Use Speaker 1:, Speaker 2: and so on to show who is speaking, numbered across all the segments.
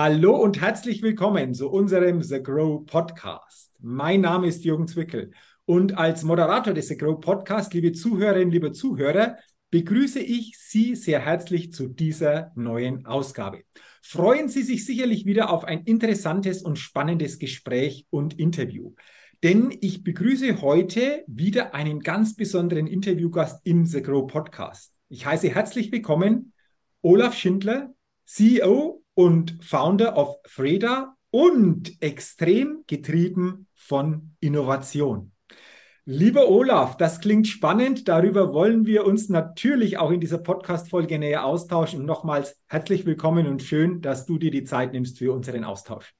Speaker 1: Hallo und herzlich willkommen zu unserem The Grow Podcast. Mein Name ist Jürgen Zwickel und als Moderator des The Grow Podcast, liebe Zuhörerinnen, liebe Zuhörer, begrüße ich Sie sehr herzlich zu dieser neuen Ausgabe. Freuen Sie sich sicherlich wieder auf ein interessantes und spannendes Gespräch und Interview. Denn ich begrüße heute wieder einen ganz besonderen Interviewgast im The Grow Podcast. Ich heiße herzlich willkommen Olaf Schindler, CEO und Founder of Freda und extrem getrieben von Innovation. Lieber Olaf, das klingt spannend. Darüber wollen wir uns natürlich auch in dieser Podcast-Folge näher austauschen. Und nochmals herzlich willkommen und schön, dass du dir die Zeit nimmst für unseren Austausch.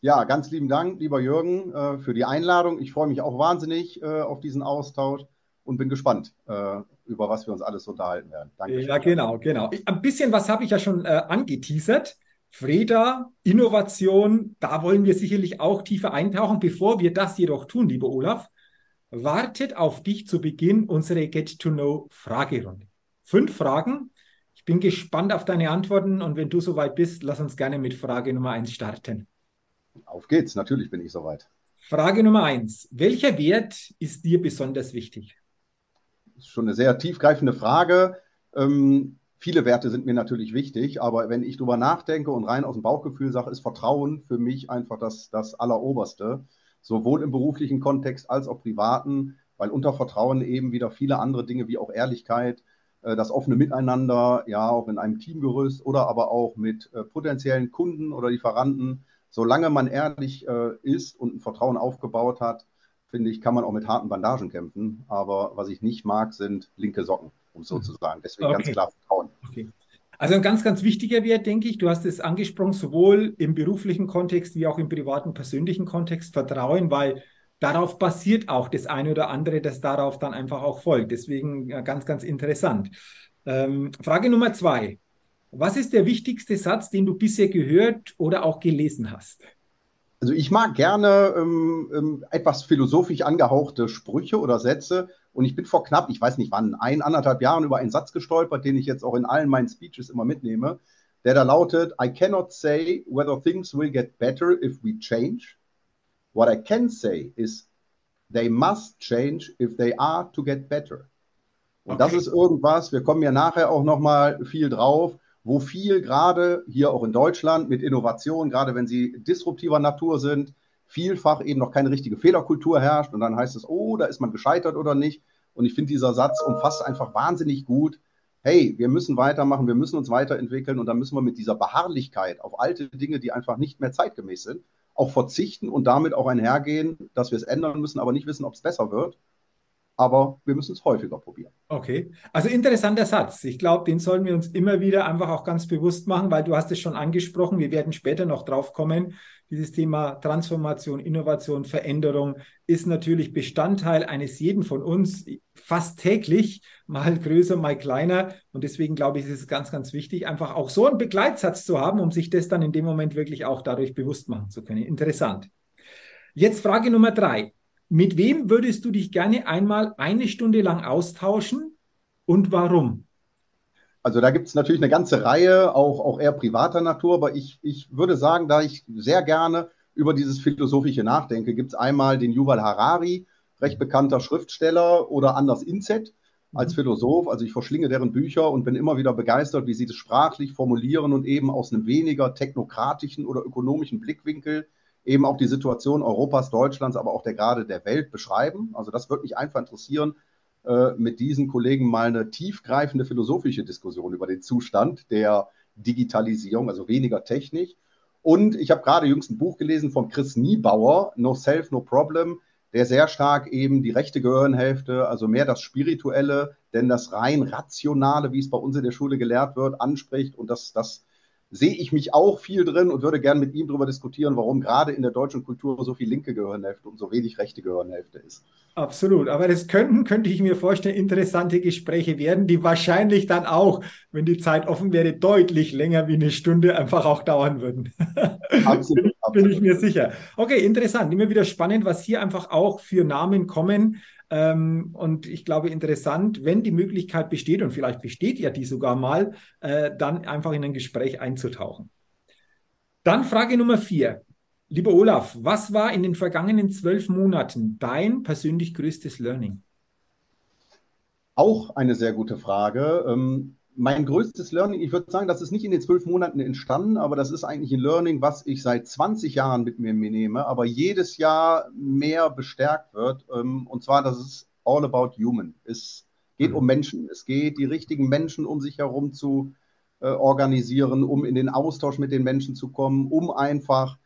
Speaker 2: Ja, ganz lieben Dank, lieber Jürgen, äh, für die Einladung. Ich freue mich auch wahnsinnig äh, auf diesen Austausch und bin gespannt, äh, über was wir uns alles unterhalten werden.
Speaker 1: Danke. Ja, genau, genau. Ein bisschen was habe ich ja schon äh, angeteasert. Freda, Innovation, da wollen wir sicherlich auch tiefer eintauchen. Bevor wir das jedoch tun, lieber Olaf, wartet auf dich zu Beginn unsere Get-to-Know-Fragerunde. Fünf Fragen. Ich bin gespannt auf deine Antworten und wenn du soweit bist, lass uns gerne mit Frage Nummer eins starten.
Speaker 2: Auf geht's, natürlich bin ich soweit.
Speaker 1: Frage Nummer eins. Welcher Wert ist dir besonders wichtig?
Speaker 2: Ist schon eine sehr tiefgreifende Frage. Ähm, viele Werte sind mir natürlich wichtig, aber wenn ich darüber nachdenke und rein aus dem Bauchgefühl sage, ist Vertrauen für mich einfach das, das Alleroberste, sowohl im beruflichen Kontext als auch privaten, weil unter Vertrauen eben wieder viele andere Dinge wie auch Ehrlichkeit, äh, das offene Miteinander, ja, auch in einem Teamgerüst oder aber auch mit äh, potenziellen Kunden oder Lieferanten, solange man ehrlich äh, ist und ein Vertrauen aufgebaut hat, finde ich, kann man auch mit harten Bandagen kämpfen. Aber was ich nicht mag, sind linke Socken, um so zu sagen. Deswegen okay. ganz klar Vertrauen.
Speaker 1: Okay. Also ein ganz, ganz wichtiger Wert, denke ich. Du hast es angesprochen, sowohl im beruflichen Kontext wie auch im privaten, persönlichen Kontext, Vertrauen, weil darauf basiert auch das eine oder andere, das darauf dann einfach auch folgt. Deswegen ganz, ganz interessant. Ähm, Frage Nummer zwei. Was ist der wichtigste Satz, den du bisher gehört oder auch gelesen hast?
Speaker 2: Also ich mag gerne ähm, ähm, etwas philosophisch angehauchte Sprüche oder Sätze. Und ich bin vor knapp, ich weiß nicht wann, ein, anderthalb Jahren über einen Satz gestolpert, den ich jetzt auch in allen meinen Speeches immer mitnehme, der da lautet, I cannot say whether things will get better if we change. What I can say is, they must change if they are to get better. Und okay. das ist irgendwas, wir kommen ja nachher auch nochmal viel drauf, wo viel gerade hier auch in Deutschland mit Innovation, gerade wenn sie disruptiver Natur sind, vielfach eben noch keine richtige Fehlerkultur herrscht und dann heißt es, oh, da ist man gescheitert oder nicht. Und ich finde, dieser Satz umfasst einfach wahnsinnig gut, hey, wir müssen weitermachen, wir müssen uns weiterentwickeln und dann müssen wir mit dieser Beharrlichkeit auf alte Dinge, die einfach nicht mehr zeitgemäß sind, auch verzichten und damit auch einhergehen, dass wir es ändern müssen, aber nicht wissen, ob es besser wird aber wir müssen es häufiger probieren.
Speaker 1: Okay, also interessanter Satz. Ich glaube, den sollen wir uns immer wieder einfach auch ganz bewusst machen, weil du hast es schon angesprochen. Wir werden später noch drauf kommen. Dieses Thema Transformation, Innovation, Veränderung ist natürlich Bestandteil eines jeden von uns fast täglich, mal größer, mal kleiner. Und deswegen glaube ich, ist es ganz, ganz wichtig, einfach auch so einen Begleitsatz zu haben, um sich das dann in dem Moment wirklich auch dadurch bewusst machen zu können. Interessant. Jetzt Frage Nummer drei. Mit wem würdest du dich gerne einmal eine Stunde lang austauschen und warum?
Speaker 2: Also da gibt es natürlich eine ganze Reihe, auch, auch eher privater Natur, aber ich, ich würde sagen, da ich sehr gerne über dieses Philosophische nachdenke, gibt es einmal den Yuval Harari, recht bekannter Schriftsteller, oder Anders Inzet als mhm. Philosoph. Also ich verschlinge deren Bücher und bin immer wieder begeistert, wie sie das sprachlich formulieren und eben aus einem weniger technokratischen oder ökonomischen Blickwinkel eben auch die Situation Europas, Deutschlands, aber auch der gerade der Welt beschreiben. Also das würde mich einfach interessieren, äh, mit diesen Kollegen mal eine tiefgreifende philosophische Diskussion über den Zustand der Digitalisierung, also weniger Technik. Und ich habe gerade jüngst ein Buch gelesen von Chris Niebauer, No Self, No Problem, der sehr stark eben die rechte Gehirnhälfte, also mehr das Spirituelle, denn das rein Rationale, wie es bei uns in der Schule gelehrt wird, anspricht und das, das sehe ich mich auch viel drin und würde gerne mit ihm darüber diskutieren, warum gerade in der deutschen Kultur so viel linke Gehirnhälfte und so wenig rechte Gehirnhälfte ist.
Speaker 1: Absolut, aber das könnten, könnte ich mir vorstellen, interessante Gespräche werden, die wahrscheinlich dann auch, wenn die Zeit offen wäre, deutlich länger wie eine Stunde einfach auch dauern würden. Absolut. Bin ich mir sicher. Okay, interessant. Immer wieder spannend, was hier einfach auch für Namen kommen, ähm, und ich glaube, interessant, wenn die Möglichkeit besteht, und vielleicht besteht ja die sogar mal, äh, dann einfach in ein Gespräch einzutauchen. Dann Frage Nummer vier. Lieber Olaf, was war in den vergangenen zwölf Monaten dein persönlich größtes Learning?
Speaker 2: Auch eine sehr gute Frage. Ähm, mein größtes Learning, ich würde sagen, das ist nicht in den zwölf Monaten entstanden, aber das ist eigentlich ein Learning, was ich seit 20 Jahren mit mir nehme, aber jedes Jahr mehr bestärkt wird. Ähm, und zwar, das ist all about human. Es geht um Menschen. Es geht, die richtigen Menschen um sich herum zu äh, organisieren, um in den Austausch mit den Menschen zu kommen, um einfach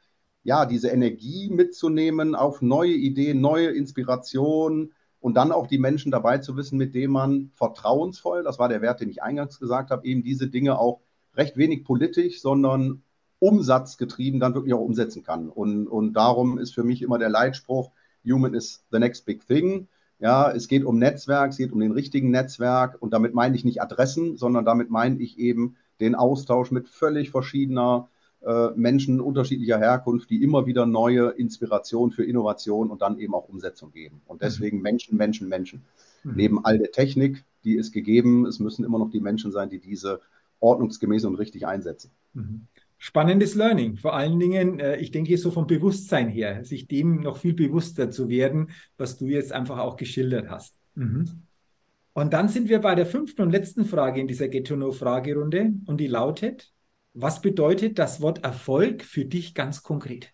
Speaker 2: ja, diese Energie mitzunehmen auf neue Ideen, neue Inspirationen, und dann auch die Menschen dabei zu wissen, mit denen man vertrauensvoll, das war der Wert, den ich eingangs gesagt habe, eben diese Dinge auch recht wenig politisch, sondern umsatzgetrieben dann wirklich auch umsetzen kann. Und, und darum ist für mich immer der Leitspruch, Human is the next big thing. Ja, es geht um Netzwerk, es geht um den richtigen Netzwerk und damit meine ich nicht Adressen, sondern damit meine ich eben den Austausch mit völlig verschiedener Menschen unterschiedlicher Herkunft, die immer wieder neue Inspiration für Innovation und dann eben auch Umsetzung geben. Und mhm. deswegen mhm. Menschen, Menschen, Menschen. Mhm. Neben all der Technik, die ist gegeben, es müssen immer noch die Menschen sein, die diese ordnungsgemäß und richtig einsetzen.
Speaker 1: Mhm. Spannendes Learning. Vor allen Dingen, äh, ich denke, so vom Bewusstsein her, sich dem noch viel bewusster zu werden, was du jetzt einfach auch geschildert hast. Mhm. Und dann sind wir bei der fünften und letzten Frage in dieser Get-to-Know-Fragerunde und die lautet, was bedeutet das Wort Erfolg für dich ganz konkret?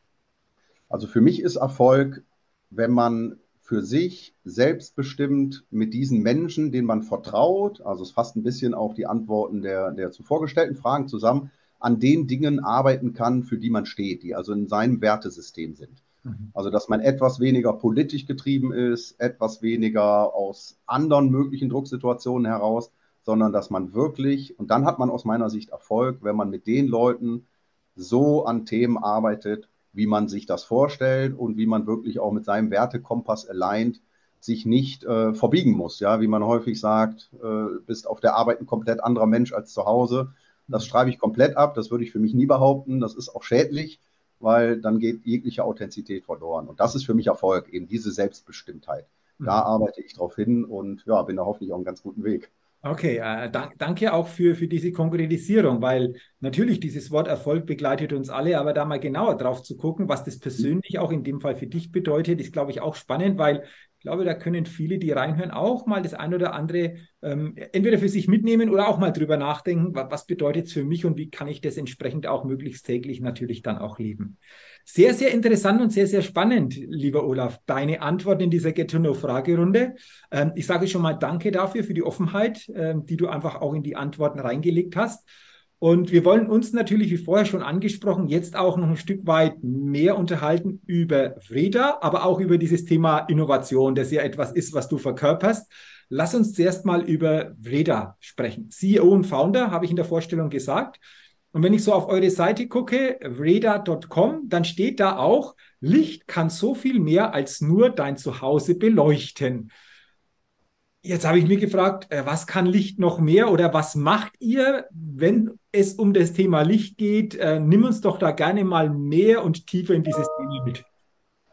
Speaker 2: Also für mich ist Erfolg, wenn man für sich selbstbestimmt mit diesen Menschen, denen man vertraut, also es fasst ein bisschen auch die Antworten der, der zuvor gestellten Fragen zusammen, an den Dingen arbeiten kann, für die man steht, die also in seinem Wertesystem sind. Mhm. Also dass man etwas weniger politisch getrieben ist, etwas weniger aus anderen möglichen Drucksituationen heraus, sondern dass man wirklich, und dann hat man aus meiner Sicht Erfolg, wenn man mit den Leuten so an Themen arbeitet, wie man sich das vorstellt und wie man wirklich auch mit seinem Wertekompass aligned sich nicht äh, verbiegen muss. Ja, wie man häufig sagt, äh, bist auf der Arbeit ein komplett anderer Mensch als zu Hause. Das schreibe ich komplett ab. Das würde ich für mich nie behaupten. Das ist auch schädlich, weil dann geht jegliche Authentizität verloren. Und das ist für mich Erfolg, eben diese Selbstbestimmtheit. Da mhm. arbeite ich drauf hin und ja, bin da hoffentlich auf einem ganz guten Weg.
Speaker 1: Okay, äh, dank, danke auch für, für diese Konkretisierung, weil natürlich dieses Wort Erfolg begleitet uns alle, aber da mal genauer drauf zu gucken, was das persönlich auch in dem Fall für dich bedeutet, ist, glaube ich, auch spannend, weil ich glaube, da können viele, die reinhören, auch mal das ein oder andere ähm, entweder für sich mitnehmen oder auch mal drüber nachdenken, was, was bedeutet es für mich und wie kann ich das entsprechend auch möglichst täglich natürlich dann auch leben. Sehr, sehr interessant und sehr, sehr spannend, lieber Olaf, deine Antwort in dieser Get-to-Know-Fragerunde. Ähm, ich sage schon mal Danke dafür, für die Offenheit, ähm, die du einfach auch in die Antworten reingelegt hast. Und wir wollen uns natürlich, wie vorher schon angesprochen, jetzt auch noch ein Stück weit mehr unterhalten über Vreda, aber auch über dieses Thema Innovation, das ja etwas ist, was du verkörperst. Lass uns zuerst mal über Vreda sprechen. CEO und Founder, habe ich in der Vorstellung gesagt. Und wenn ich so auf eure Seite gucke, vreda.com, dann steht da auch, Licht kann so viel mehr als nur dein Zuhause beleuchten. Jetzt habe ich mich gefragt, äh, was kann Licht noch mehr oder was macht ihr, wenn es um das Thema Licht geht? Äh, nimm uns doch da gerne mal mehr und tiefer in dieses Thema mit.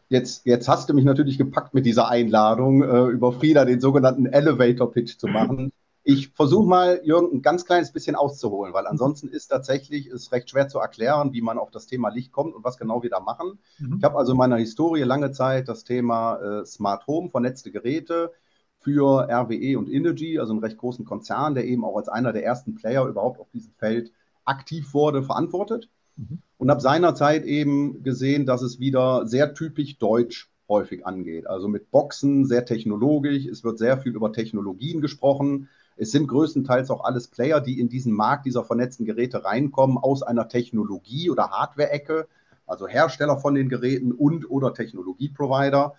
Speaker 2: Jetzt, jetzt hast du mich natürlich gepackt mit dieser Einladung, äh, über Frieda den sogenannten Elevator Pitch zu machen. Ich versuche mal, Jürgen, ein ganz kleines bisschen auszuholen, weil ansonsten ist tatsächlich es recht schwer zu erklären, wie man auf das Thema Licht kommt und was genau wir da machen. Mhm. Ich habe also in meiner Historie lange Zeit das Thema äh, Smart Home, vernetzte Geräte, für RWE und Energy, also einen recht großen Konzern, der eben auch als einer der ersten Player überhaupt auf diesem Feld aktiv wurde, verantwortet. Mhm. Und habe seinerzeit eben gesehen, dass es wieder sehr typisch deutsch häufig angeht. Also mit Boxen, sehr technologisch. Es wird sehr viel über Technologien gesprochen. Es sind größtenteils auch alles Player, die in diesen Markt dieser vernetzten Geräte reinkommen, aus einer Technologie- oder Hardware-Ecke, also Hersteller von den Geräten und oder Technologieprovider.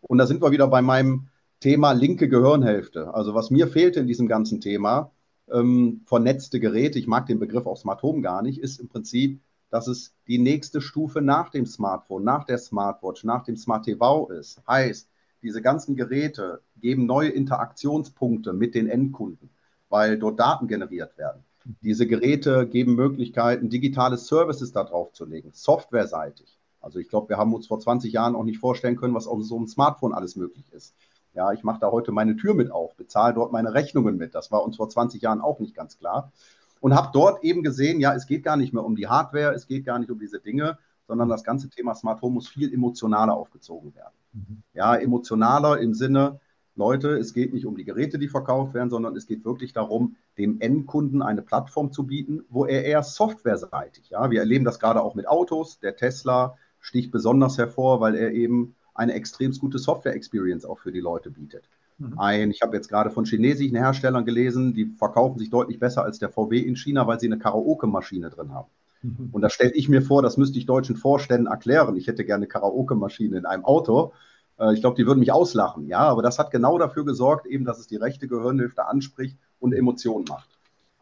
Speaker 2: Und da sind wir wieder bei meinem Thema linke Gehirnhälfte. Also was mir fehlte in diesem ganzen Thema, ähm, vernetzte Geräte, ich mag den Begriff auch Smart Home gar nicht, ist im Prinzip, dass es die nächste Stufe nach dem Smartphone, nach der Smartwatch, nach dem Smart TV ist. Heißt, diese ganzen Geräte geben neue Interaktionspunkte mit den Endkunden, weil dort Daten generiert werden. Diese Geräte geben Möglichkeiten, digitale Services da drauf zu legen, softwareseitig. Also ich glaube, wir haben uns vor 20 Jahren auch nicht vorstellen können, was auf so einem Smartphone alles möglich ist. Ja, ich mache da heute meine Tür mit auf, bezahle dort meine Rechnungen mit. Das war uns vor 20 Jahren auch nicht ganz klar. und habe dort eben gesehen, ja, es geht gar nicht mehr um die Hardware, es geht gar nicht um diese Dinge, sondern das ganze Thema Smart Home muss viel emotionaler aufgezogen werden. Mhm. Ja, emotionaler im Sinne, Leute, es geht nicht um die Geräte, die verkauft werden, sondern es geht wirklich darum, dem Endkunden eine Plattform zu bieten, wo er eher softwareseitig, ja, wir erleben das gerade auch mit Autos, der Tesla sticht besonders hervor, weil er eben eine extrem gute Software-Experience auch für die Leute bietet. Mhm. Ein, ich habe jetzt gerade von chinesischen Herstellern gelesen, die verkaufen sich deutlich besser als der VW in China, weil sie eine Karaoke-Maschine drin haben. Mhm. Und da stelle ich mir vor, das müsste ich deutschen Vorständen erklären. Ich hätte gerne Karaoke-Maschine in einem Auto. Äh, ich glaube, die würden mich auslachen. Ja, aber das hat genau dafür gesorgt, eben, dass es die rechte Gehirnhälfte anspricht und Emotionen macht.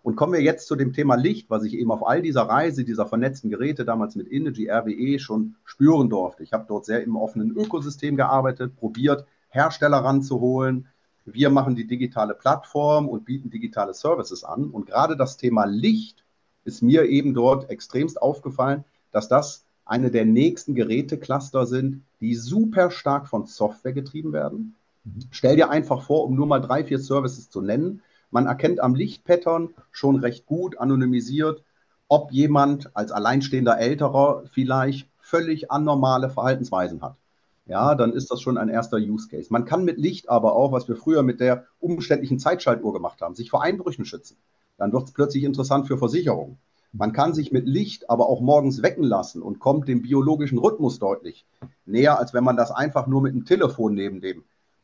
Speaker 2: Und kommen wir jetzt zu dem Thema Licht, was ich eben auf all dieser Reise dieser vernetzten Geräte damals mit Energy RWE schon spüren durfte. Ich habe dort sehr im offenen Ökosystem gearbeitet, probiert, Hersteller ranzuholen. Wir machen die digitale Plattform und bieten digitale Services an. Und gerade das Thema Licht ist mir eben dort extremst aufgefallen, dass das eine der nächsten Gerätecluster sind, die super stark von Software getrieben werden. Mhm. Stell dir einfach vor, um nur mal drei, vier Services zu nennen, man erkennt am Lichtpattern schon recht gut anonymisiert, ob jemand als alleinstehender Älterer vielleicht völlig anormale Verhaltensweisen hat. Ja, dann ist das schon ein erster Use Case. Man kann mit Licht aber auch, was wir früher mit der umständlichen Zeitschaltuhr gemacht haben, sich vor Einbrüchen schützen. Dann wird es plötzlich interessant für Versicherungen. Man kann sich mit Licht aber auch morgens wecken lassen und kommt dem biologischen Rhythmus deutlich näher, als wenn man das einfach nur mit dem Telefon neben dem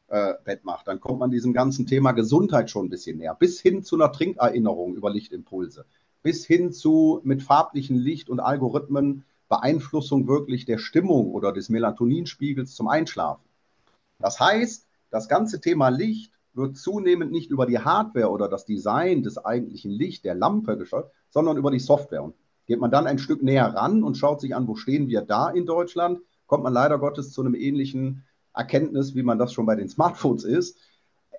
Speaker 2: äh, Bett macht. Dann kommt man diesem ganzen Thema Gesundheit schon ein bisschen näher, bis hin zu einer Trinkerinnerung über Lichtimpulse, bis hin zu mit farblichen Licht und Algorithmen Beeinflussung wirklich der Stimmung oder des Melatoninspiegels zum Einschlafen. Das heißt, das ganze Thema Licht wird zunehmend nicht über die Hardware oder das Design des eigentlichen Licht der Lampe geschaut, sondern über die Software. Und geht man dann ein Stück näher ran und schaut sich an, wo stehen wir da in Deutschland, kommt man leider Gottes zu einem ähnlichen Erkenntnis, wie man das schon bei den Smartphones ist.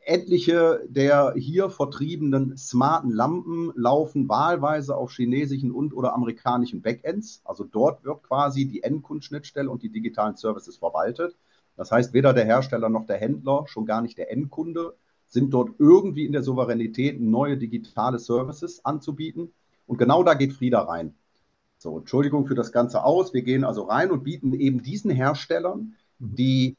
Speaker 2: Etliche der hier vertriebenen smarten Lampen laufen wahlweise auf chinesischen und oder amerikanischen Backends. Also dort wird quasi die Endkundenschnittstelle und die digitalen Services verwaltet. Das heißt, weder der Hersteller noch der Händler, schon gar nicht der Endkunde, sind dort irgendwie in der Souveränität, neue digitale Services anzubieten. Und genau da geht Frieda rein. So, Entschuldigung für das Ganze aus. Wir gehen also rein und bieten eben diesen Herstellern, mhm. die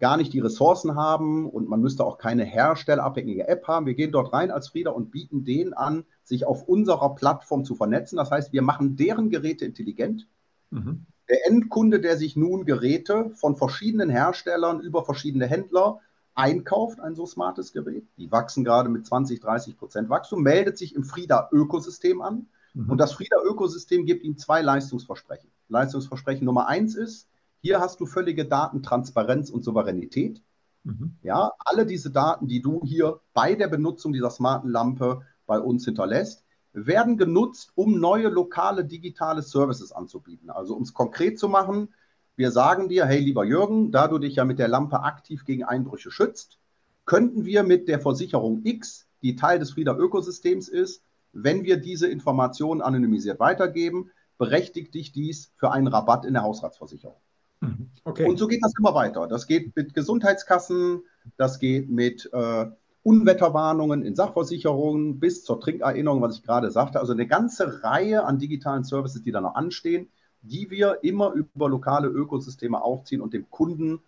Speaker 2: gar nicht die Ressourcen haben und man müsste auch keine herstellerabhängige App haben. Wir gehen dort rein als Frieda und bieten denen an, sich auf unserer Plattform zu vernetzen. Das heißt, wir machen deren Geräte intelligent. Mhm. Der Endkunde, der sich nun Geräte von verschiedenen Herstellern über verschiedene Händler einkauft, ein so smartes Gerät, die wachsen gerade mit 20, 30 Prozent Wachstum, meldet sich im Frieda-Ökosystem an. Mhm. Und das Frieda-Ökosystem gibt ihm zwei Leistungsversprechen. Leistungsversprechen Nummer eins ist, hier hast du völlige Datentransparenz und Souveränität. Mhm. Ja, alle diese Daten, die du hier bei der Benutzung dieser smarten Lampe bei uns hinterlässt, werden genutzt, um neue lokale digitale Services anzubieten. Also um es konkret zu machen, wir sagen dir, hey lieber Jürgen, da du dich ja mit der Lampe aktiv gegen Einbrüche schützt, könnten wir mit der Versicherung X, die Teil des Frieda Ökosystems ist, wenn wir diese Informationen anonymisiert weitergeben, berechtigt dich dies für einen Rabatt in der Hausratsversicherung. Mhm. Okay. Und so geht das immer weiter. Das geht mit Gesundheitskassen, das geht mit äh, Unwetterwarnungen in Sachversicherungen bis zur Trinkerinnerung, was ich gerade sagte. Also eine ganze Reihe an digitalen Services, die da noch anstehen, die wir immer über lokale Ökosysteme aufziehen und dem Kunden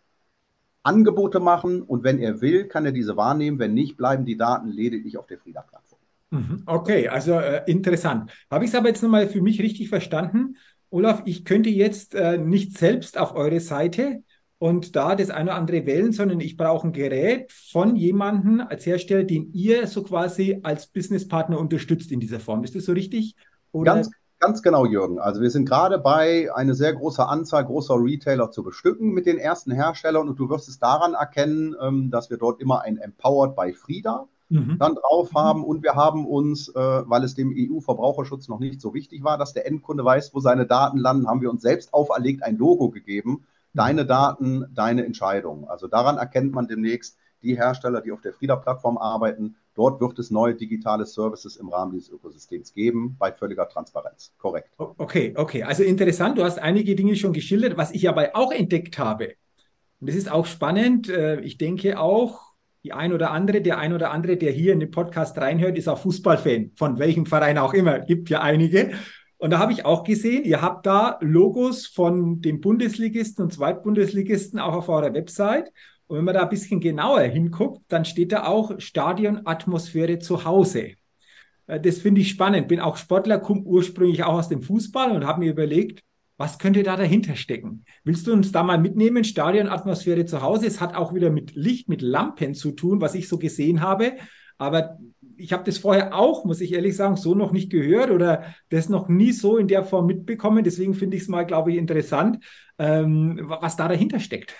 Speaker 2: Angebote machen. Und wenn er will, kann er diese wahrnehmen. Wenn nicht, bleiben die Daten lediglich auf der Frieda-Plattform.
Speaker 1: Mhm. Okay, also äh, interessant. Habe ich es aber jetzt nochmal für mich richtig verstanden? Olaf, ich könnte jetzt äh, nicht selbst auf eure Seite und da das eine oder andere wählen, sondern ich brauche ein Gerät von jemandem als Hersteller, den ihr so quasi als Businesspartner unterstützt in dieser Form. Ist das so richtig?
Speaker 2: Oder? Ganz, ganz genau, Jürgen. Also wir sind gerade bei, eine sehr große Anzahl großer Retailer zu bestücken mit den ersten Herstellern und du wirst es daran erkennen, ähm, dass wir dort immer ein Empowered by Frieda mhm. dann drauf haben. Und wir haben uns, äh, weil es dem EU-Verbraucherschutz noch nicht so wichtig war, dass der Endkunde weiß, wo seine Daten landen, haben wir uns selbst auferlegt ein Logo gegeben. Deine Daten, deine Entscheidung. Also daran erkennt man demnächst die Hersteller, die auf der Frieda-Plattform arbeiten. Dort wird es neue digitale Services im Rahmen dieses Ökosystems geben, bei völliger Transparenz. Korrekt.
Speaker 1: Okay, okay. Also interessant. Du hast einige Dinge schon geschildert. Was ich aber auch entdeckt habe, und das ist auch spannend, äh, ich denke auch, die ein oder andere, der ein oder andere, der hier in den Podcast reinhört, ist auch Fußballfan, von welchem Verein auch immer. Gibt ja einige. Und da habe ich auch gesehen, ihr habt da Logos von den Bundesligisten und Zweitbundesligisten auch auf eurer Website. Und wenn man da ein bisschen genauer hinguckt, dann steht da auch Stadionatmosphäre zu Hause. Äh, das finde ich spannend. Bin auch Sportler, komme ursprünglich auch aus dem Fußball und habe mir überlegt, was könnte da dahinter stecken? Willst du uns da mal mitnehmen? Stadionatmosphäre zu Hause. Es hat auch wieder mit Licht, mit Lampen zu tun, was ich so gesehen habe. Aber ich habe das vorher auch, muss ich ehrlich sagen, so noch nicht gehört oder das noch nie so in der Form mitbekommen. Deswegen finde ich es mal, glaube ich, interessant, ähm, was da dahinter steckt.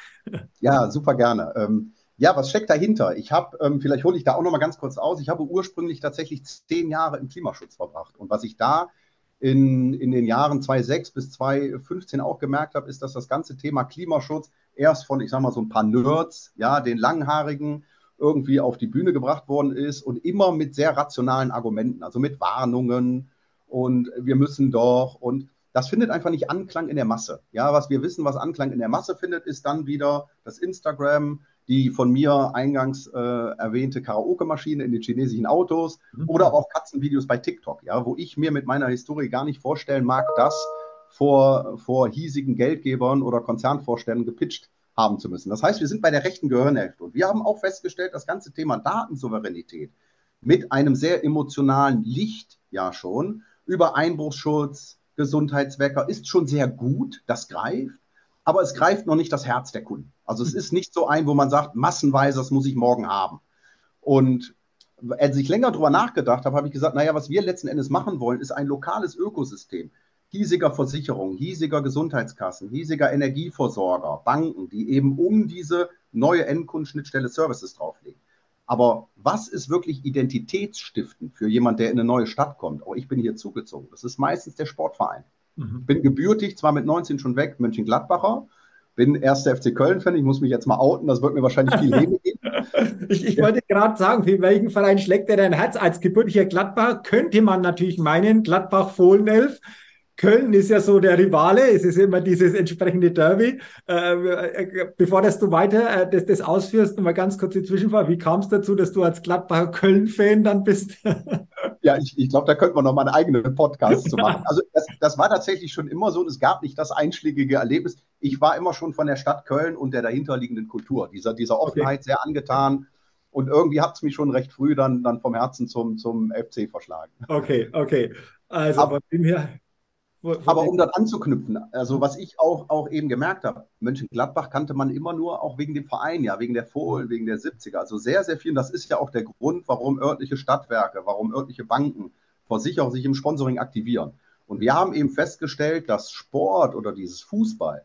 Speaker 2: Ja, super gerne. Ähm, ja, was steckt dahinter? Ich habe, ähm, vielleicht hole ich da auch noch mal ganz kurz aus, ich habe ursprünglich tatsächlich zehn Jahre im Klimaschutz verbracht. Und was ich da in, in den Jahren 2006 bis 2015 auch gemerkt habe, ist, dass das ganze Thema Klimaschutz erst von, ich sage mal, so ein paar Nerds, ja, den Langhaarigen, irgendwie auf die Bühne gebracht worden ist und immer mit sehr rationalen Argumenten, also mit Warnungen und wir müssen doch und das findet einfach nicht Anklang in der Masse. Ja, was wir wissen, was Anklang in der Masse findet, ist dann wieder das Instagram, die von mir eingangs äh, erwähnte Karaoke-Maschine in den chinesischen Autos mhm. oder auch Katzenvideos bei TikTok, ja, wo ich mir mit meiner Historie gar nicht vorstellen mag, das vor, vor hiesigen Geldgebern oder Konzernvorständen gepitcht haben zu müssen. Das heißt, wir sind bei der rechten Gehirnhälfte und wir haben auch festgestellt, das ganze Thema Datensouveränität mit einem sehr emotionalen Licht ja schon über Einbruchsschutz, Gesundheitswecker ist schon sehr gut, das greift aber es greift noch nicht das Herz der Kunden. Also es hm. ist nicht so ein, wo man sagt, massenweise, das muss ich morgen haben. Und als ich länger darüber nachgedacht habe, habe ich gesagt, naja, was wir letzten Endes machen wollen, ist ein lokales Ökosystem hiesiger Versicherungen, hiesiger Gesundheitskassen, hiesiger Energieversorger, Banken, die eben um diese neue Endkundenschnittstelle Services drauflegen. Aber was ist wirklich identitätsstiftend für jemand, der in eine neue Stadt kommt? Oh, ich bin hier zugezogen. Das ist meistens der Sportverein. Mhm. Bin gebürtig, zwar mit 19 schon weg, Mönchengladbacher. Bin erster FC Köln-Fan. Ich muss mich jetzt mal outen, das wird mir wahrscheinlich viel Leben geben.
Speaker 1: ich, ich ja. wollte gerade sagen, für welchen Verein schlägt er dein Herz? Als gebürtiger Gladbacher könnte man natürlich meinen, Gladbach-Fohlenelf. Köln ist ja so der Rivale, es ist immer dieses entsprechende Derby. Äh, äh bevor dass du weiter äh, das, das ausführst, mal ganz kurz die Zwischenfrage. Wie kam es dazu, dass du als Gladbacher Köln-Fan dann bist?
Speaker 2: Ja, ich, ich glaube, da könnte man noch mal einen eigenen Podcast zu machen. Also das, das war tatsächlich schon immer so und es gab nicht das einschlägige Erlebnis. Ich war immer schon von der Stadt Köln und der dahinterliegenden Kultur, dieser, dieser Offenheit okay. sehr angetan. Und irgendwie hat es mich schon recht früh dann, dann vom Herzen zum, zum FC verschlagen.
Speaker 1: Okay, okay. Also Aber, von dem her
Speaker 2: aber um das anzuknüpfen, also was ich auch, auch eben gemerkt habe, Mönchengladbach kannte man immer nur auch wegen dem Verein, ja, wegen der Fohlen, wegen der 70er. Also sehr, sehr viel. Und das ist ja auch der Grund, warum örtliche Stadtwerke, warum örtliche Banken, Versicherer sich im Sponsoring aktivieren. Und wir haben eben festgestellt, dass Sport oder dieses Fußball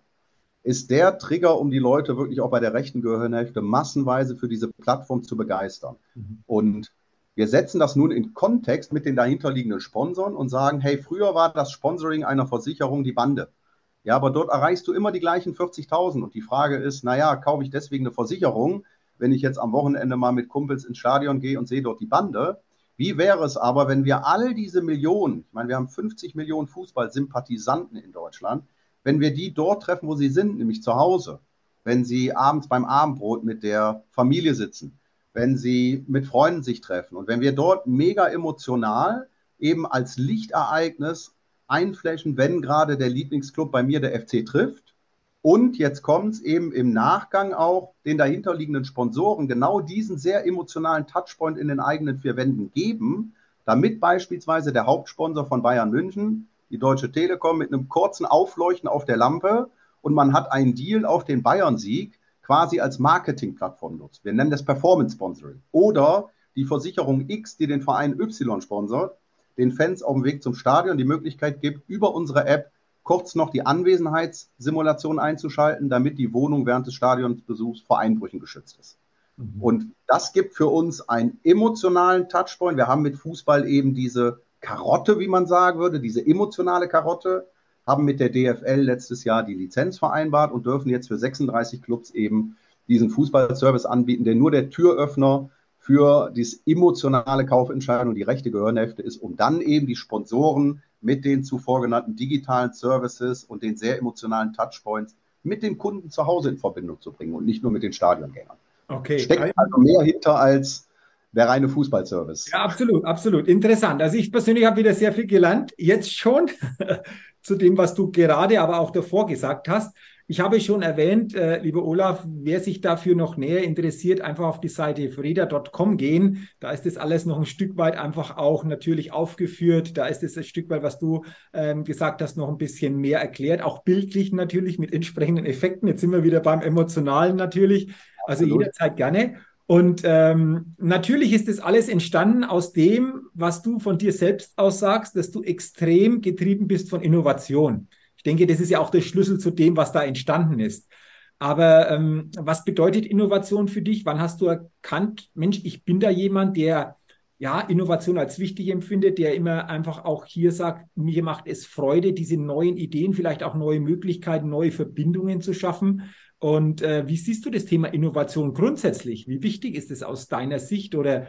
Speaker 2: ist der Trigger, um die Leute wirklich auch bei der rechten Gehirnhälfte massenweise für diese Plattform zu begeistern. Mhm. Und wir setzen das nun in Kontext mit den dahinterliegenden Sponsoren und sagen, hey, früher war das Sponsoring einer Versicherung die Bande. Ja, aber dort erreichst du immer die gleichen 40.000. Und die Frage ist, naja, kaufe ich deswegen eine Versicherung, wenn ich jetzt am Wochenende mal mit Kumpels ins Stadion gehe und sehe dort die Bande? Wie wäre es aber, wenn wir all diese Millionen, ich meine, wir haben 50 Millionen Fußballsympathisanten in Deutschland, wenn wir die dort treffen, wo sie sind, nämlich zu Hause, wenn sie abends beim Abendbrot mit der Familie sitzen, wenn sie mit Freunden sich treffen. Und wenn wir dort mega emotional eben als Lichtereignis einflächen, wenn gerade der Lieblingsclub bei mir der FC trifft. Und jetzt kommt es eben im Nachgang auch den dahinterliegenden Sponsoren genau diesen sehr emotionalen Touchpoint in den eigenen vier Wänden geben, damit beispielsweise der Hauptsponsor von Bayern München, die Deutsche Telekom, mit einem kurzen Aufleuchten auf der Lampe und man hat einen Deal auf den Bayern-Sieg, quasi als Marketingplattform nutzt. Wir nennen das Performance Sponsoring. Oder die Versicherung X, die den Verein Y sponsort, den Fans auf dem Weg zum Stadion die Möglichkeit gibt, über unsere App kurz noch die Anwesenheitssimulation einzuschalten, damit die Wohnung während des Stadionsbesuchs vor Einbrüchen geschützt ist. Mhm. Und das gibt für uns einen emotionalen Touchpoint. Wir haben mit Fußball eben diese Karotte, wie man sagen würde, diese emotionale Karotte, haben mit der DFL letztes Jahr die Lizenz vereinbart und dürfen jetzt für 36 Clubs eben diesen Fußballservice anbieten, der nur der Türöffner für die emotionale Kaufentscheidung, die rechte Gehirnhälfte ist, um dann eben die Sponsoren mit den zuvor genannten digitalen Services und den sehr emotionalen Touchpoints mit den Kunden zu Hause in Verbindung zu bringen und nicht nur mit den Stadiongängern. Okay. Steckt also mehr hinter als der reine Fußballservice.
Speaker 1: Ja, absolut, absolut. Interessant. Also ich persönlich habe wieder sehr viel gelernt, jetzt schon zu dem, was du gerade, aber auch davor gesagt hast. Ich habe schon erwähnt, äh, lieber Olaf, wer sich dafür noch näher interessiert, einfach auf die Seite freda.com gehen. Da ist das alles noch ein Stück weit einfach auch natürlich aufgeführt. Da ist es ein Stück weit, was du ähm, gesagt hast, noch ein bisschen mehr erklärt. Auch bildlich natürlich mit entsprechenden Effekten. Jetzt sind wir wieder beim Emotionalen natürlich. Also Absolut. jederzeit gerne. Und ähm, natürlich ist das alles entstanden aus dem, was du von dir selbst aussagst, dass du extrem getrieben bist von Innovation. Ich denke, das ist ja auch der Schlüssel zu dem, was da entstanden ist. Aber ähm, was bedeutet Innovation für dich? Wann hast du erkannt, Mensch, ich bin da jemand, der ja Innovation als wichtig empfindet, der immer einfach auch hier sagt, mir macht es Freude, diese neuen Ideen, vielleicht auch neue Möglichkeiten, neue Verbindungen zu schaffen. Und äh, wie siehst du das Thema Innovation grundsätzlich? Wie wichtig ist es aus deiner Sicht oder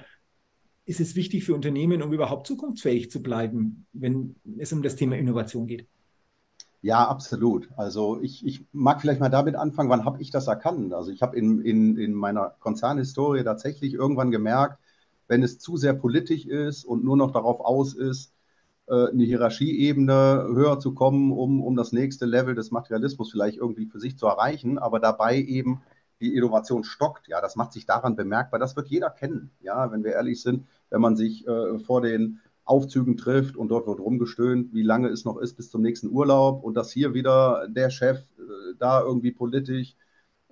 Speaker 1: ist es wichtig für Unternehmen, um überhaupt zukunftsfähig zu bleiben, wenn es um das Thema Innovation geht?
Speaker 2: Ja, absolut. Also ich, ich mag vielleicht mal damit anfangen, wann habe ich das erkannt? Also ich habe in, in, in meiner Konzernhistorie tatsächlich irgendwann gemerkt, wenn es zu sehr politisch ist und nur noch darauf aus ist, äh, eine Hierarchieebene höher zu kommen, um, um das nächste Level des Materialismus vielleicht irgendwie für sich zu erreichen, aber dabei eben die Innovation stockt. Ja, das macht sich daran bemerkbar. Das wird jeder kennen. Ja, wenn wir ehrlich sind, wenn man sich äh, vor den Aufzügen trifft und dort wird rumgestöhnt, wie lange es noch ist bis zum nächsten Urlaub und dass hier wieder der Chef äh, da irgendwie politisch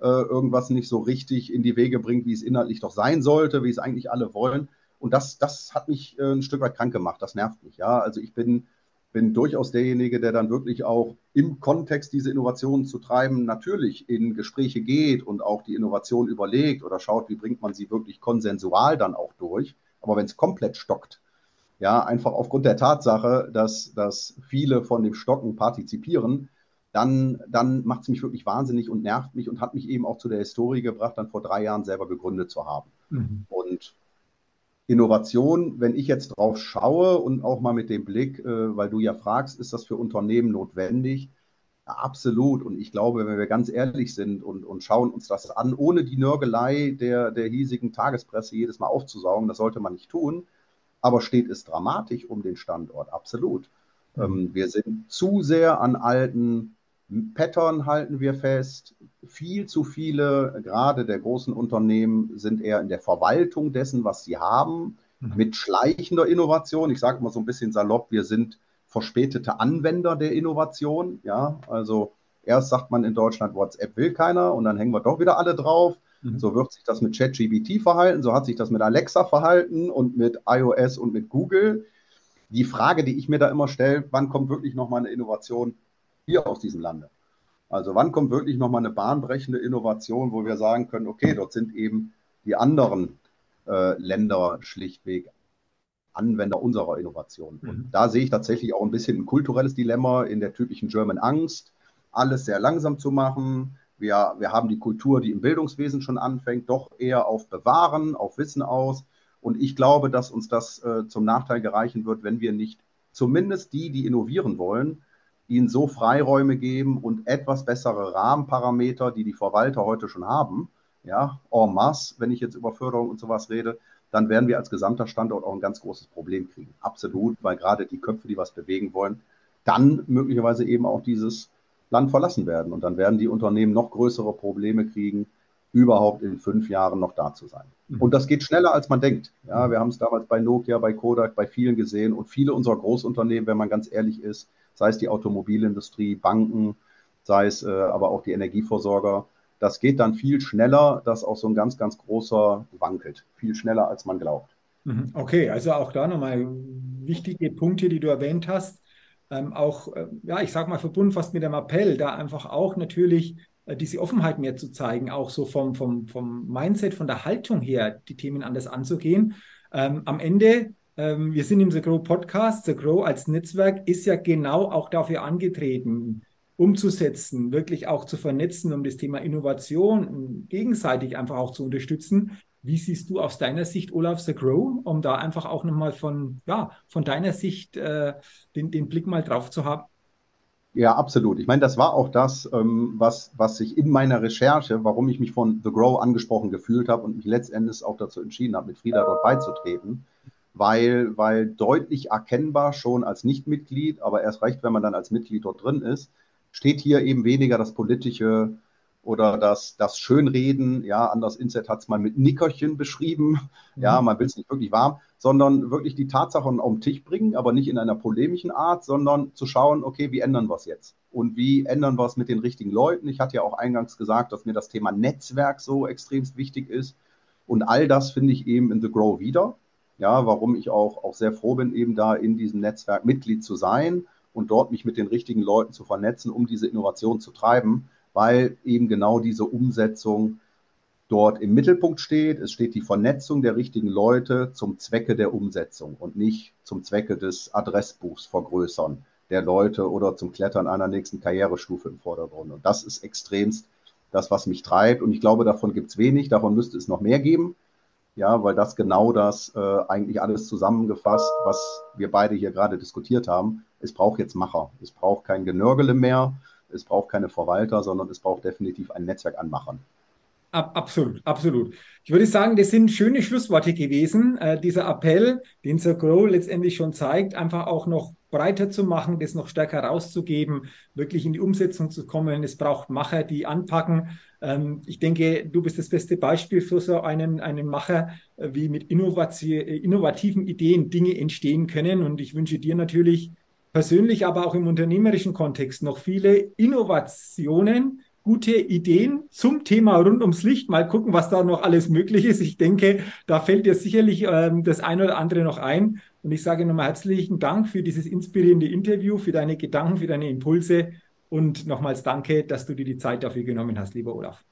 Speaker 2: äh, irgendwas nicht so richtig in die Wege bringt, wie es inhaltlich doch sein sollte, wie es eigentlich alle wollen. Und das, das hat mich äh, ein Stück weit krank gemacht. Das nervt mich. Ja, also ich bin, bin durchaus derjenige, der dann wirklich auch im Kontext diese Innovationen zu treiben, natürlich in Gespräche geht und auch die Innovation überlegt oder schaut, wie bringt man sie wirklich konsensual dann auch durch. Aber wenn es komplett stockt, ja, einfach aufgrund der Tatsache, dass, dass viele von dem Stocken partizipieren, dann, dann macht es mich wirklich wahnsinnig und nervt mich und hat mich eben auch zu der Historie gebracht, dann vor drei Jahren selber gegründet zu haben. Mhm. Und Innovation, wenn ich jetzt drauf schaue und auch mal mit dem Blick, äh, weil du ja fragst, ist das für Unternehmen notwendig? Ja, absolut. Und ich glaube, wenn wir ganz ehrlich sind und, und schauen uns das an, ohne die Nörgelei der, der hiesigen Tagespresse jedes Mal aufzusaugen, das sollte man nicht tun, aber steht es dramatisch um den Standort? Absolut. Mhm. Ähm, wir sind zu sehr an alten Pattern halten wir fest. Viel zu viele, gerade der großen Unternehmen, sind eher in der Verwaltung dessen, was sie haben, mhm. mit schleichender Innovation. Ich sage mal so ein bisschen salopp, wir sind verspätete Anwender der Innovation. Ja, also erst sagt man in Deutschland, WhatsApp will keiner und dann hängen wir doch wieder alle drauf. Mhm. So wird sich das mit ChatGBT verhalten, so hat sich das mit Alexa verhalten und mit iOS und mit Google. Die Frage, die ich mir da immer stelle, wann kommt wirklich nochmal eine Innovation hier aus diesem Lande? Also wann kommt wirklich nochmal eine bahnbrechende Innovation, wo wir sagen können, okay, dort sind eben die anderen äh, Länder schlichtweg Anwender unserer Innovation. Mhm. Und da sehe ich tatsächlich auch ein bisschen ein kulturelles Dilemma in der typischen German Angst, alles sehr langsam zu machen, wir, wir haben die Kultur, die im Bildungswesen schon anfängt, doch eher auf Bewahren, auf Wissen aus. Und ich glaube, dass uns das äh, zum Nachteil gereichen wird, wenn wir nicht zumindest die, die innovieren wollen, ihnen so Freiräume geben und etwas bessere Rahmenparameter, die die Verwalter heute schon haben, ja, en masse, wenn ich jetzt über Förderung und sowas rede, dann werden wir als gesamter Standort auch ein ganz großes Problem kriegen. Absolut, weil gerade die Köpfe, die was bewegen wollen, dann möglicherweise eben auch dieses Land verlassen werden. Und dann werden die Unternehmen noch größere Probleme kriegen, überhaupt in fünf Jahren noch da zu sein. Mhm. Und das geht schneller, als man denkt. Ja, wir haben es damals bei Nokia, bei Kodak, bei vielen gesehen und viele unserer Großunternehmen, wenn man ganz ehrlich ist, sei es die Automobilindustrie, Banken, sei es äh, aber auch die Energieversorger, das geht dann viel schneller, dass auch so ein ganz, ganz großer wankelt. Viel schneller, als man glaubt.
Speaker 1: Mhm. Okay, also auch da nochmal wichtige Punkte, die du erwähnt hast ähm, auch, äh, ja, ich sage mal, verbunden fast mit dem Appell, da einfach auch natürlich äh, diese Offenheit mehr zu zeigen, auch so vom, vom, vom Mindset, von der Haltung her, die Themen anders anzugehen. Ähm, am Ende, ähm, wir sind im The Grow Podcast, The Grow als Netzwerk ist ja genau auch dafür angetreten, umzusetzen, wirklich auch zu vernetzen, um das Thema Innovation gegenseitig einfach auch zu unterstützen. Wie siehst du aus deiner Sicht Olaf the Grow, um da einfach auch nochmal von, ja, von deiner Sicht äh, den, den Blick mal drauf zu haben?
Speaker 2: Ja, absolut. Ich meine, das war auch das, ähm, was, was sich in meiner Recherche, warum ich mich von The Grow angesprochen gefühlt habe und mich letztendlich auch dazu entschieden habe, mit Frieda dort beizutreten, weil, weil deutlich erkennbar schon als Nichtmitglied, aber erst recht, wenn man dann als Mitglied dort drin ist, steht hier eben weniger das politische oder das, das Schönreden, ja, anders Inset hat es mal mit Nickerchen beschrieben, mhm. ja, man will es nicht wirklich warm, sondern wirklich die Tatsachen auf den Tisch bringen, aber nicht in einer polemischen Art, sondern zu schauen, okay, wie ändern wir es jetzt? Und wie ändern wir es mit den richtigen Leuten? Ich hatte ja auch eingangs gesagt, dass mir das Thema Netzwerk so extremst wichtig ist. Und all das finde ich eben in The Grow wieder. Ja, warum ich auch, auch sehr froh bin, eben da in diesem Netzwerk Mitglied zu sein und dort mich mit den richtigen Leuten zu vernetzen, um diese Innovation zu treiben weil eben genau diese Umsetzung dort im Mittelpunkt steht. Es steht die Vernetzung der richtigen Leute zum Zwecke der Umsetzung und nicht zum Zwecke des Adressbuchs vergrößern der Leute oder zum Klettern einer nächsten Karrierestufe im Vordergrund. Und das ist extremst das, was mich treibt. Und ich glaube, davon gibt es wenig, davon müsste es noch mehr geben. Ja, weil das genau das äh, eigentlich alles zusammengefasst, was wir beide hier gerade diskutiert haben. Es braucht jetzt Macher. Es braucht kein Genörgele mehr es braucht keine Verwalter, sondern es braucht definitiv ein Netzwerk an Machern.
Speaker 1: Absolut, absolut. Ich würde sagen, das sind schöne Schlussworte gewesen. Äh, dieser Appell, den Sir Grow letztendlich schon zeigt, einfach auch noch breiter zu machen, das noch stärker rauszugeben, wirklich in die Umsetzung zu kommen. Es braucht Macher, die anpacken. Ähm, ich denke, du bist das beste Beispiel für so einen, einen Macher, äh, wie mit innovativen Ideen Dinge entstehen können. Und ich wünsche dir natürlich persönlich, aber auch im unternehmerischen Kontext noch viele Innovationen, gute Ideen zum Thema rund ums Licht. Mal gucken, was da noch alles möglich ist. Ich denke, da fällt dir sicherlich ähm, das eine oder andere noch ein. Und ich sage nochmal herzlichen Dank für dieses inspirierende Interview, für deine Gedanken, für deine Impulse und nochmals danke, dass du dir die Zeit dafür genommen hast, lieber Olaf.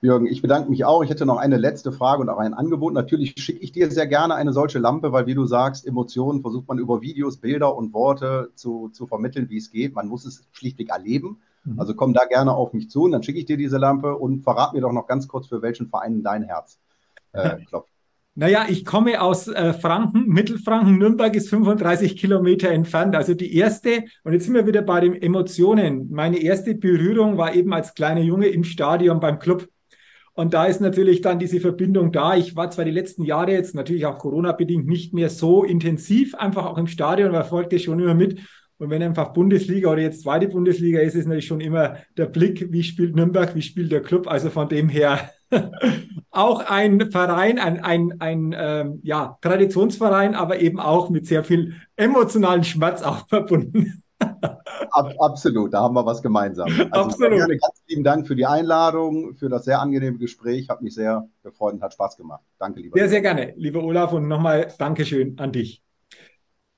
Speaker 2: Jürgen, ich bedanke mich auch. Ich hätte noch eine letzte Frage und auch ein Angebot. Natürlich schicke ich dir sehr gerne eine solche Lampe, weil, wie du sagst, Emotionen versucht man über Videos, Bilder und Worte zu, zu vermitteln, wie es geht. Man muss es schlichtweg erleben. Mhm. Also komm da gerne auf mich zu und dann schicke ich dir diese Lampe und verrat mir doch noch ganz kurz, für welchen Verein dein Herz äh, klopft.
Speaker 1: Naja, ich komme aus äh, Franken, Mittelfranken. Nürnberg ist 35 Kilometer entfernt. Also die erste, und jetzt sind wir wieder bei den Emotionen. Meine erste Berührung war eben als kleiner Junge im Stadion beim Club. Und da ist natürlich dann diese Verbindung da. Ich war zwar die letzten Jahre jetzt natürlich auch Corona-bedingt nicht mehr so intensiv, einfach auch im Stadion, weil folgte schon immer mit. Und wenn einfach Bundesliga oder jetzt zweite Bundesliga ist, ist natürlich schon immer der Blick, wie spielt Nürnberg, wie spielt der Club. Also von dem her auch ein Verein, ein, ein, ein ähm, ja, Traditionsverein, aber eben auch mit sehr viel emotionalen Schmerz auch verbunden.
Speaker 2: Ab, absolut, da haben wir was gemeinsam. Also absolut. Ganz lieben Dank für die Einladung, für das sehr angenehme Gespräch. Hat mich sehr gefreut und hat Spaß gemacht. Danke,
Speaker 1: lieber. Sehr, sehr gerne, lieber Olaf. Und nochmal Dankeschön an dich.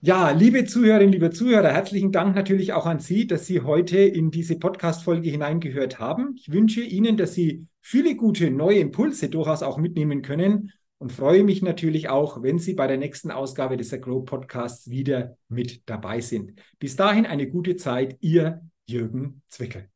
Speaker 1: Ja, liebe Zuhörerinnen, liebe Zuhörer, herzlichen Dank natürlich auch an Sie, dass Sie heute in diese Podcast-Folge hineingehört haben. Ich wünsche Ihnen, dass Sie viele gute neue Impulse durchaus auch mitnehmen können und freue mich natürlich auch, wenn Sie bei der nächsten Ausgabe des Agro Podcasts wieder mit dabei sind. Bis dahin eine gute Zeit, Ihr Jürgen Zwickel.